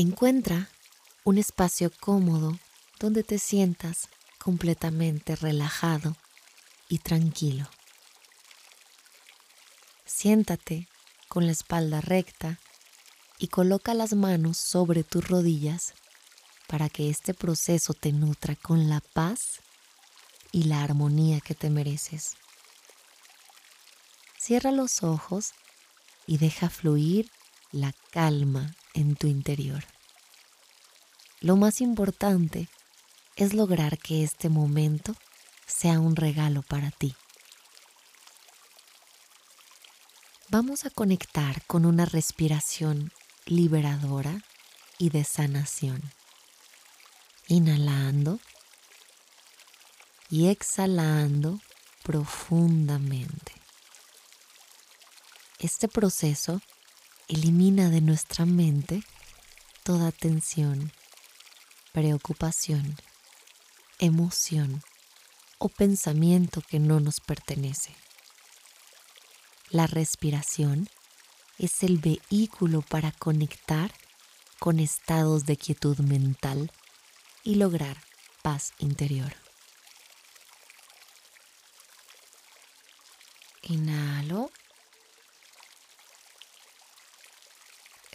Encuentra un espacio cómodo donde te sientas completamente relajado y tranquilo. Siéntate con la espalda recta y coloca las manos sobre tus rodillas para que este proceso te nutra con la paz y la armonía que te mereces. Cierra los ojos y deja fluir la calma en tu interior. Lo más importante es lograr que este momento sea un regalo para ti. Vamos a conectar con una respiración liberadora y de sanación. Inhalando y exhalando profundamente. Este proceso elimina de nuestra mente toda tensión, preocupación, emoción o pensamiento que no nos pertenece. La respiración es el vehículo para conectar con estados de quietud mental y lograr paz interior. Inhalo.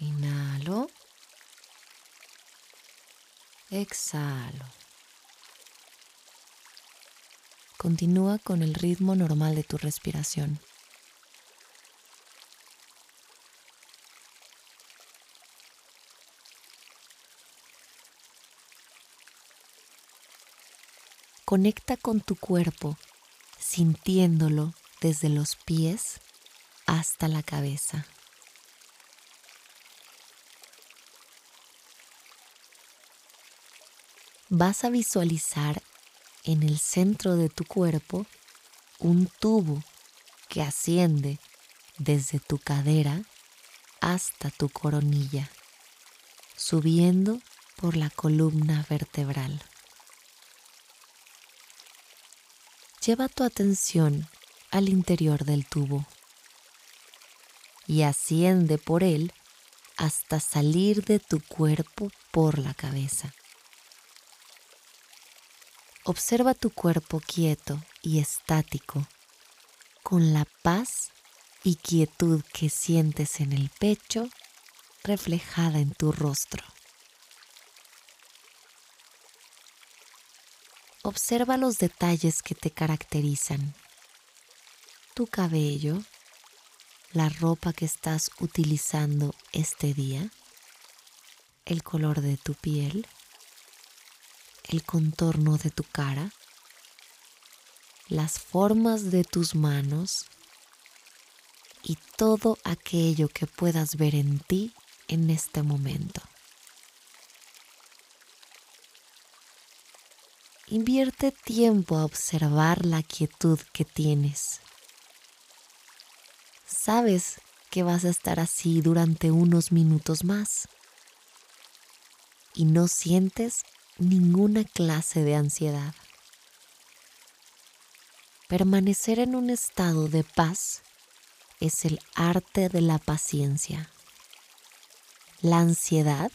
Inhalo. Exhalo. Continúa con el ritmo normal de tu respiración. Conecta con tu cuerpo sintiéndolo desde los pies hasta la cabeza. Vas a visualizar en el centro de tu cuerpo un tubo que asciende desde tu cadera hasta tu coronilla, subiendo por la columna vertebral. Lleva tu atención al interior del tubo y asciende por él hasta salir de tu cuerpo por la cabeza. Observa tu cuerpo quieto y estático, con la paz y quietud que sientes en el pecho reflejada en tu rostro. Observa los detalles que te caracterizan tu cabello, la ropa que estás utilizando este día, el color de tu piel, el contorno de tu cara, las formas de tus manos y todo aquello que puedas ver en ti en este momento. Invierte tiempo a observar la quietud que tienes sabes que vas a estar así durante unos minutos más y no sientes ninguna clase de ansiedad. Permanecer en un estado de paz es el arte de la paciencia. La ansiedad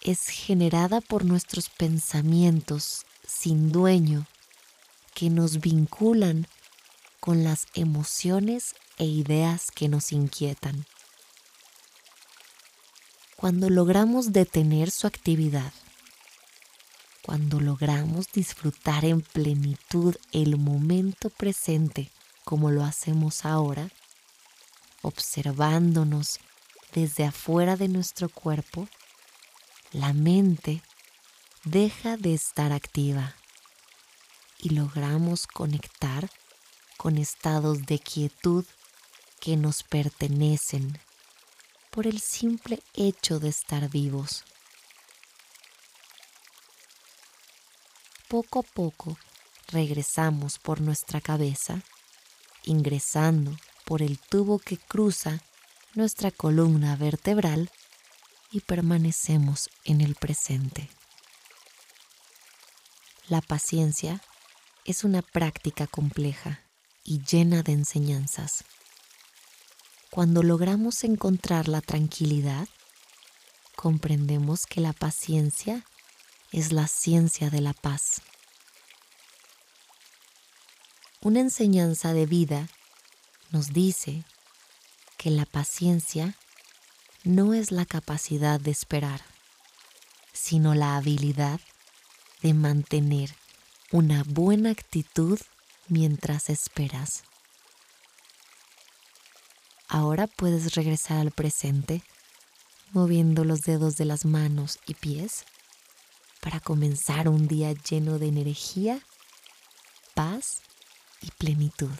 es generada por nuestros pensamientos sin dueño que nos vinculan con las emociones e ideas que nos inquietan. Cuando logramos detener su actividad, cuando logramos disfrutar en plenitud el momento presente como lo hacemos ahora, observándonos desde afuera de nuestro cuerpo, la mente deja de estar activa y logramos conectar con estados de quietud que nos pertenecen por el simple hecho de estar vivos. Poco a poco regresamos por nuestra cabeza, ingresando por el tubo que cruza nuestra columna vertebral y permanecemos en el presente. La paciencia es una práctica compleja y llena de enseñanzas. Cuando logramos encontrar la tranquilidad, comprendemos que la paciencia es la ciencia de la paz. Una enseñanza de vida nos dice que la paciencia no es la capacidad de esperar, sino la habilidad de mantener una buena actitud mientras esperas. Ahora puedes regresar al presente moviendo los dedos de las manos y pies para comenzar un día lleno de energía, paz y plenitud.